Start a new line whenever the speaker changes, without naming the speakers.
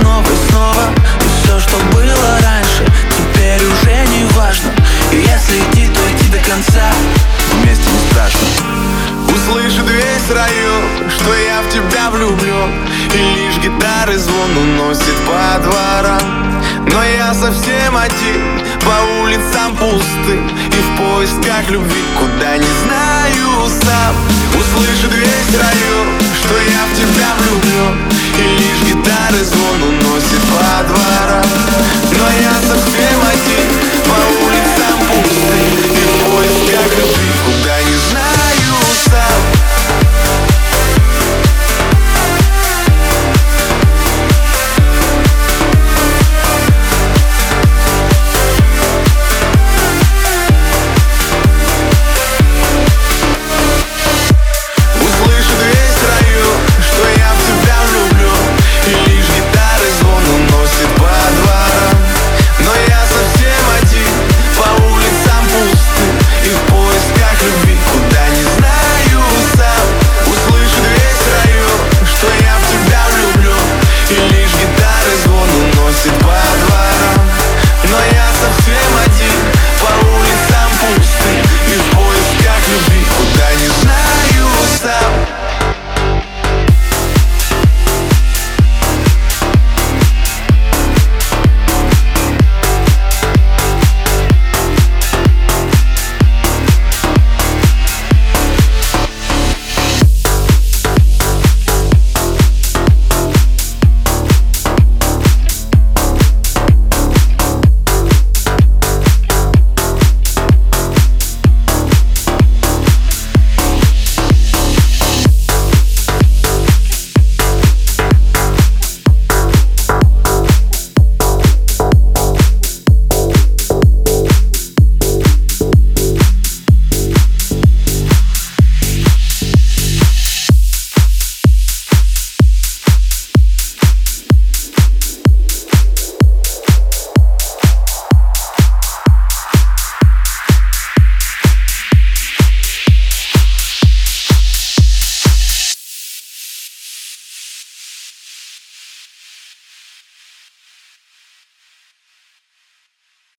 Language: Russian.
снова и снова. И все, что было раньше, теперь уже не важно. И если идти, то идти до конца. Вместе не
страшно.
Услышит весь район, что я в тебя влюблен И лишь гитары звон уносит по дворам. Но я совсем один, по улицам пустым И в поисках любви, куда не знаю сам. Услышит весь район, что я в тебя влюблен лишь гитары звон уносит по дворам